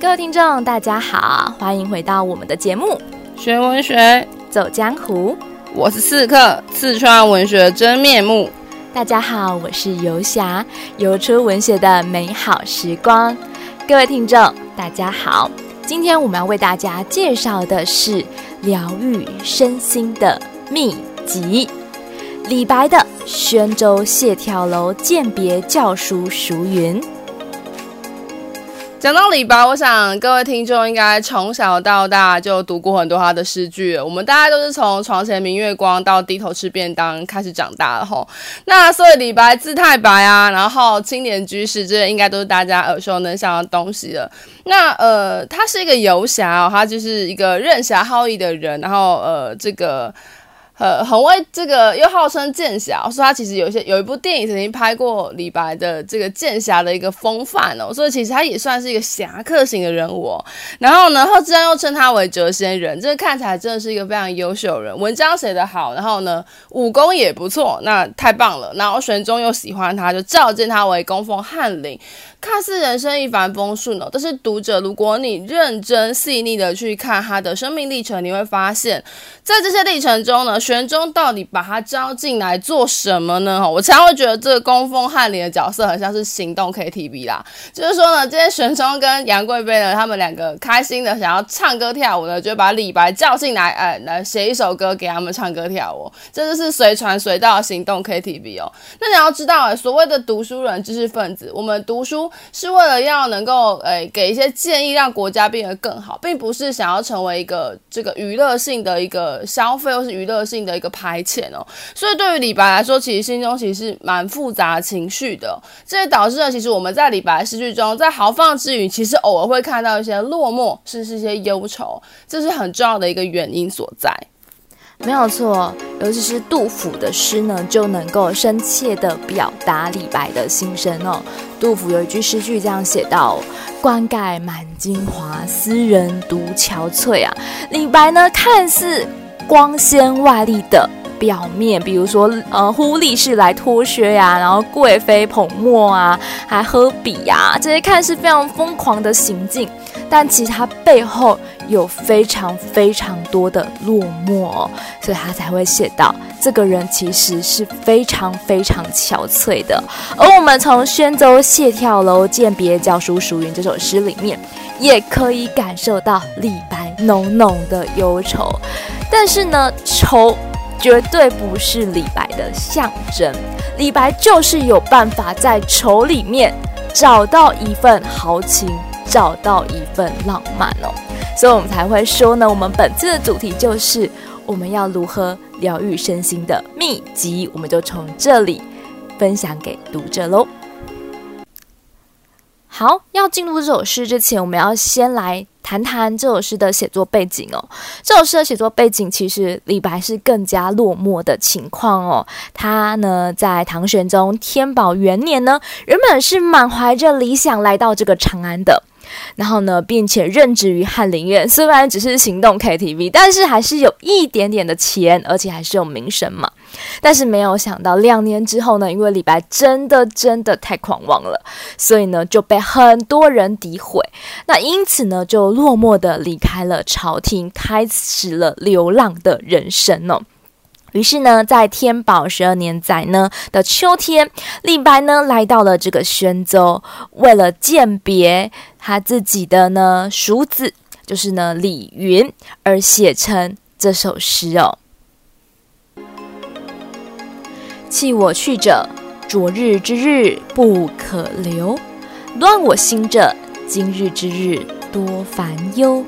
各位听众，大家好，欢迎回到我们的节目《学文学走江湖》。我是刺客，刺穿文学真面目。大家好，我是游侠，游出文学的美好时光。各位听众，大家好，今天我们要为大家介绍的是疗愈身心的秘籍——李白的《宣州谢眺楼饯别校书熟云》。讲到李白，我想各位听众应该从小到大就读过很多他的诗句。我们大家都是从床前明月光到低头吃便当开始长大的吼。那所以李白字太白啊，然后青年居士，这应该都是大家耳熟能详的东西了。那呃，他是一个游侠哦，他就是一个任侠好义的人，然后呃，这个。呃，很为这个又号称剑侠，说他其实有一些有一部电影曾经拍过李白的这个剑侠的一个风范哦，所以其实他也算是一个侠客型的人物哦。然后呢，后自然又称他为谪仙人，这个看起来真的是一个非常优秀人，文章写得好，然后呢武功也不错，那太棒了。然后玄宗又喜欢他，就召见他为供奉翰林。看似人生一帆风顺哦，但是读者，如果你认真细腻的去看他的生命历程，你会发现，在这些历程中呢，玄宗到底把他招进来做什么呢？我常常会觉得这个供奉翰林的角色很像是行动 KTV 啦，就是说呢，今天玄宗跟杨贵妃呢，他们两个开心的想要唱歌跳舞呢，就把李白叫进来，哎，来写一首歌给他们唱歌跳舞，这就是随传随到行动 KTV 哦。那你要知道，所谓的读书人、知识分子，我们读书。是为了要能够诶、给一些建议，让国家变得更好，并不是想要成为一个这个娱乐性的一个消费，或是娱乐性的一个排遣哦。所以对于李白来说，其实心中其实是蛮复杂情绪的。这也导致了，其实我们在李白诗句中，在豪放之余，其实偶尔会看到一些落寞，甚至是一些忧愁，这是很重要的一个原因所在。没有错，尤其是杜甫的诗呢，就能够深切地表达李白的心声哦。杜甫有一句诗句这样写道：“冠盖满京华，斯人独憔悴啊。”李白呢，看似光鲜外丽的表面，比如说呃，呼力士来脱靴呀，然后贵妃捧墨啊，还喝笔呀，这些看似非常疯狂的行径。但其实他背后有非常非常多的落寞哦，所以他才会写到这个人其实是非常非常憔悴的。而我们从《宣州谢眺楼饯别校书叔云》这首诗里面，也可以感受到李白浓浓的忧愁。但是呢，愁绝对不是李白的象征，李白就是有办法在愁里面找到一份豪情。找到一份浪漫哦，所以我们才会说呢，我们本次的主题就是我们要如何疗愈身心的秘籍，我们就从这里分享给读者喽。好，要进入这首诗之前，我们要先来谈谈这首诗的写作背景哦。这首诗的写作背景，其实李白是更加落寞的情况哦。他呢，在唐玄宗天宝元年呢，原本是满怀着理想来到这个长安的。然后呢，并且任职于翰林院，虽然只是行动 KTV，但是还是有一点点的钱，而且还是有名声嘛。但是没有想到，两年之后呢，因为李白真的真的太狂妄了，所以呢就被很多人诋毁。那因此呢，就落寞的离开了朝廷，开始了流浪的人生哦。于是呢，在天宝十二年载呢的秋天，李白呢来到了这个宣州，为了鉴别他自己的呢叔子，就是呢李云，而写成这首诗哦。弃我去者，昨日之日不可留；乱我心者，今日之日多烦忧。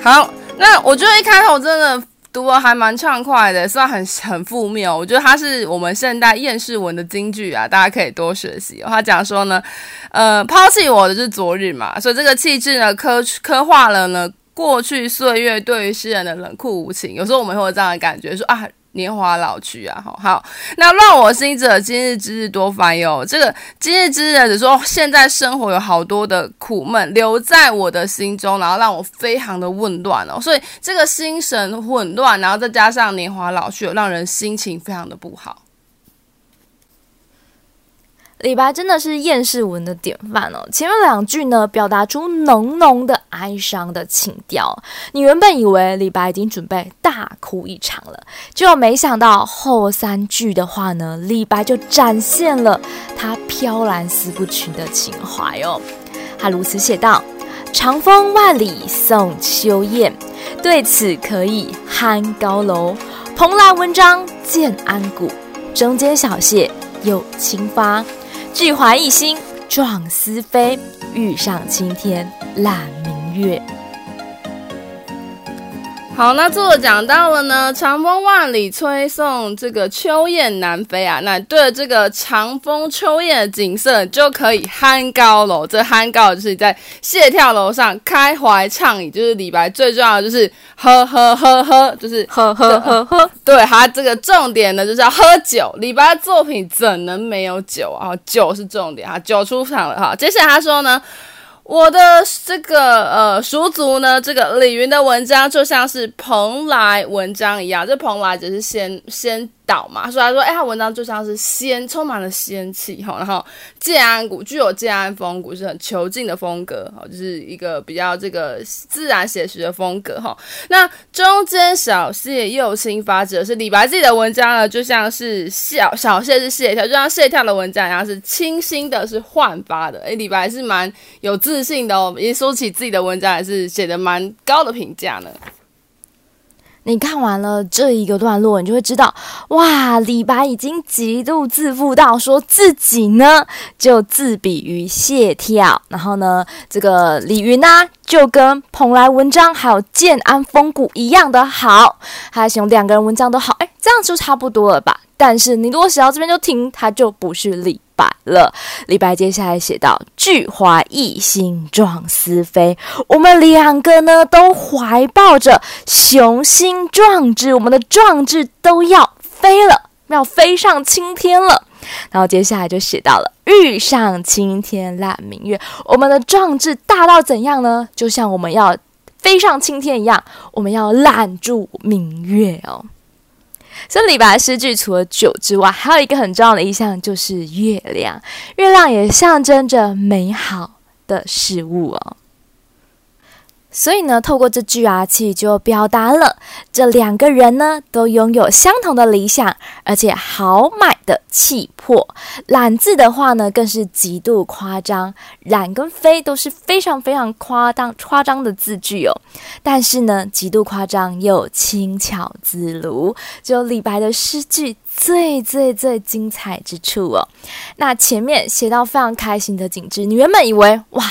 好，那我觉得一开头真的。读的还蛮畅快的，虽然很很负面，我觉得它是我们现代厌世文的金句啊，大家可以多学习。他讲说呢，呃，抛弃我的是昨日嘛，所以这个气质呢，刻刻画了呢过去岁月对于诗人的冷酷无情。有时候我们会有这样的感觉，说啊。年华老去啊，好好，那乱我心者，今日之日多烦忧。这个今日之日，只说现在生活有好多的苦闷留在我的心中，然后让我非常的混乱哦。所以这个心神混乱，然后再加上年华老去，让人心情非常的不好。李白真的是厌世文的典范哦。前面两句呢，表达出浓浓的哀伤的情调。你原本以为李白已经准备大哭一场了，结果没想到后三句的话呢，李白就展现了他飘然思不群的情怀哦。他如此写道：“长风万里送秋雁，对此可以酣高楼。蓬莱文章建安骨，中间小谢又清发。”俱怀逸心壮思飞，欲上青天揽明月。好，那作者讲到了呢，长风万里吹送这个秋雁南飞啊，那对着这个长风秋雁的景色，就可以酣高楼。这酣高就是在谢眺楼上开怀畅饮，就是李白最重要的就是喝喝喝喝，就是喝喝喝喝。对，他这个重点呢就是要喝酒。李白的作品怎能没有酒啊？酒是重点啊，酒出场了哈。接下来他说呢。我的这个呃熟族呢，这个李云的文章就像是蓬莱文章一样，这蓬莱只是先先。岛嘛，所以他说，哎，他文章就像是仙，充满了仙气哈。然后建安骨具有建安风骨，是很遒劲的风格哈，就是一个比较这个自然写实的风格哈。那中间小谢又清发，指的是李白自己的文章呢，就像是小小谢是谢跳，就像谢跳的文章一样，是清新的，是焕发的。哎，李白是蛮有自信的哦，一说起自己的文章，还是写的蛮高的评价呢。你看完了这一个段落，你就会知道，哇，李白已经极度自负到说自己呢就自比于谢眺，然后呢，这个李云啊就跟蓬莱文章还有建安风骨一样的好，他还形容两个人文章都好，哎，这样就差不多了吧？但是你如果写到这边就停，他就不是李白了。李白接下来写道：“俱怀逸心壮思飞。”我们两个呢，都怀抱着雄心壮志，我们的壮志都要飞了，要飞上青天了。然后接下来就写到了“欲上青天揽明月”，我们的壮志大到怎样呢？就像我们要飞上青天一样，我们要揽住明月哦。所以李白诗句除了酒之外，还有一个很重要的意象，就是月亮。月亮也象征着美好的事物哦。所以呢，透过这句啊，其实就表达了这两个人呢都拥有相同的理想，而且豪迈的气魄。懒字的话呢，更是极度夸张，懒跟飞都是非常非常夸张夸张的字句哦。但是呢，极度夸张又轻巧自如，就李白的诗句最最最精彩之处哦。那前面写到非常开心的景致，你原本以为哇，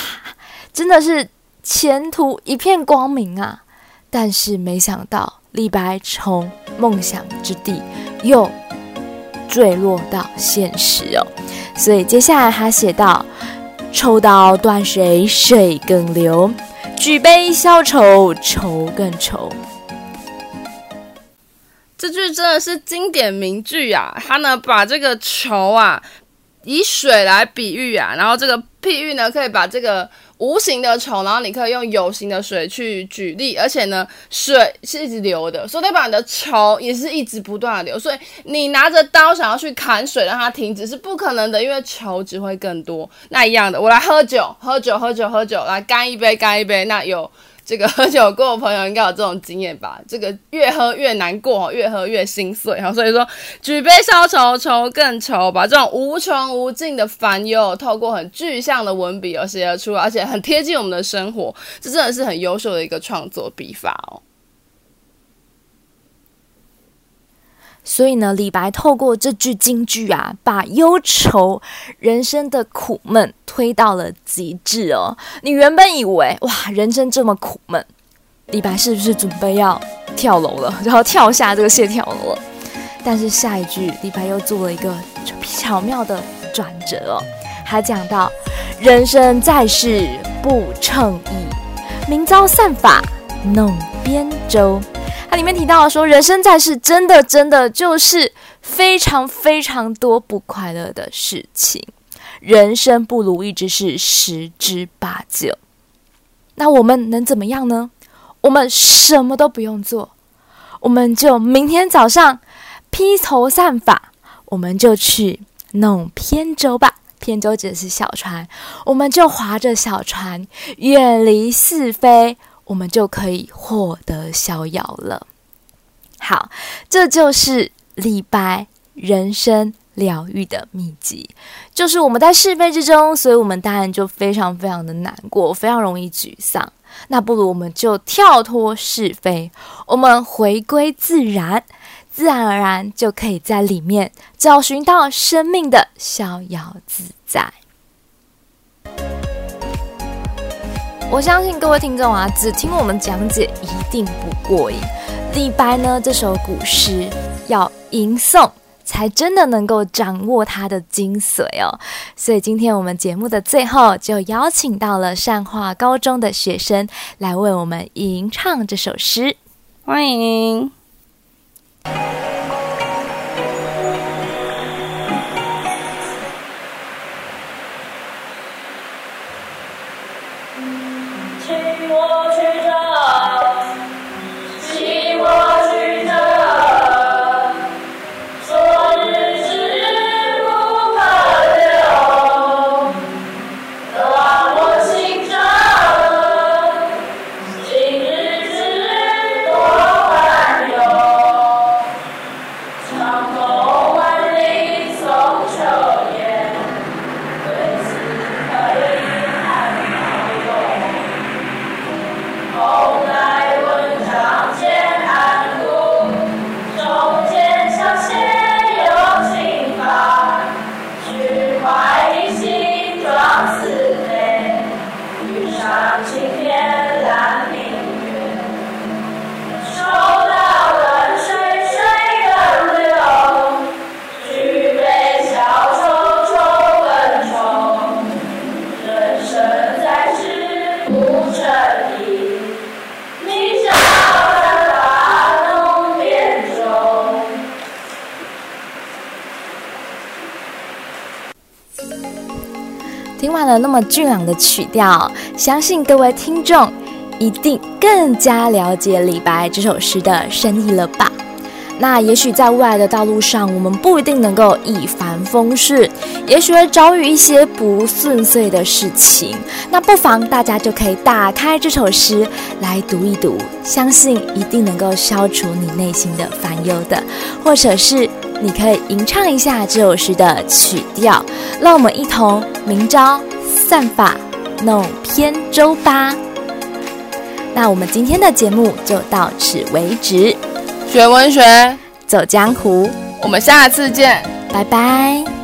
真的是。前途一片光明啊！但是没想到，李白从梦想之地又坠落到现实哦。所以接下来他写道：“抽刀断水，水更流；举杯消愁，愁更愁。”这句真的是经典名句啊！他呢，把这个愁啊，以水来比喻啊，然后这个譬喻呢，可以把这个。无形的愁，然后你可以用有形的水去举例，而且呢，水是一直流的，所以代表你的愁也是一直不断的流。所以你拿着刀想要去砍水让它停止是不可能的，因为愁只会更多。那一样的，我来喝酒，喝酒，喝酒，喝酒，来干一杯，干一杯。那有。这个喝酒过的朋友应该有这种经验吧？这个越喝越难过，越喝越心碎哈。所以说，举杯消愁，愁更愁，把这种无穷无尽的烦忧，透过很具象的文笔而写出来，而且很贴近我们的生活，这真的是很优秀的一个创作笔法哦。所以呢，李白透过这句金句啊，把忧愁人生的苦闷推到了极致哦。你原本以为哇，人生这么苦闷，李白是不是准备要跳楼了，然后跳下这个谢眺楼了？但是下一句，李白又做了一个巧妙的转折哦。还讲到：人生在世不称意，明朝散发弄边舟。里面提到说，人生在世，真的真的就是非常非常多不快乐的事情，人生不如意之事十之八九。那我们能怎么样呢？我们什么都不用做，我们就明天早上披头散发，我们就去弄扁舟吧。扁舟指的是小船，我们就划着小船远离是非，我们就可以获得逍遥了。好，这就是李白人生疗愈的秘籍，就是我们在是非之中，所以我们当然就非常非常的难过，非常容易沮丧。那不如我们就跳脱是非，我们回归自然，自然而然就可以在里面找寻到生命的逍遥自在。我相信各位听众啊，只听我们讲解一定不过瘾。李白呢，这首古诗要吟诵，才真的能够掌握它的精髓哦。所以今天我们节目的最后，就邀请到了善化高中的学生来为我们吟唱这首诗，欢迎。了那么俊朗的曲调，相信各位听众一定更加了解李白这首诗的深意了吧？那也许在未来的道路上，我们不一定能够一帆风顺，也许会遭遇一些不顺遂的事情。那不妨大家就可以打开这首诗来读一读，相信一定能够消除你内心的烦忧的，或者是。你可以吟唱一下这首诗的曲调，让我们一同明朝散法弄扁舟吧。那我们今天的节目就到此为止。学文学，走江湖，我们下次见，拜拜。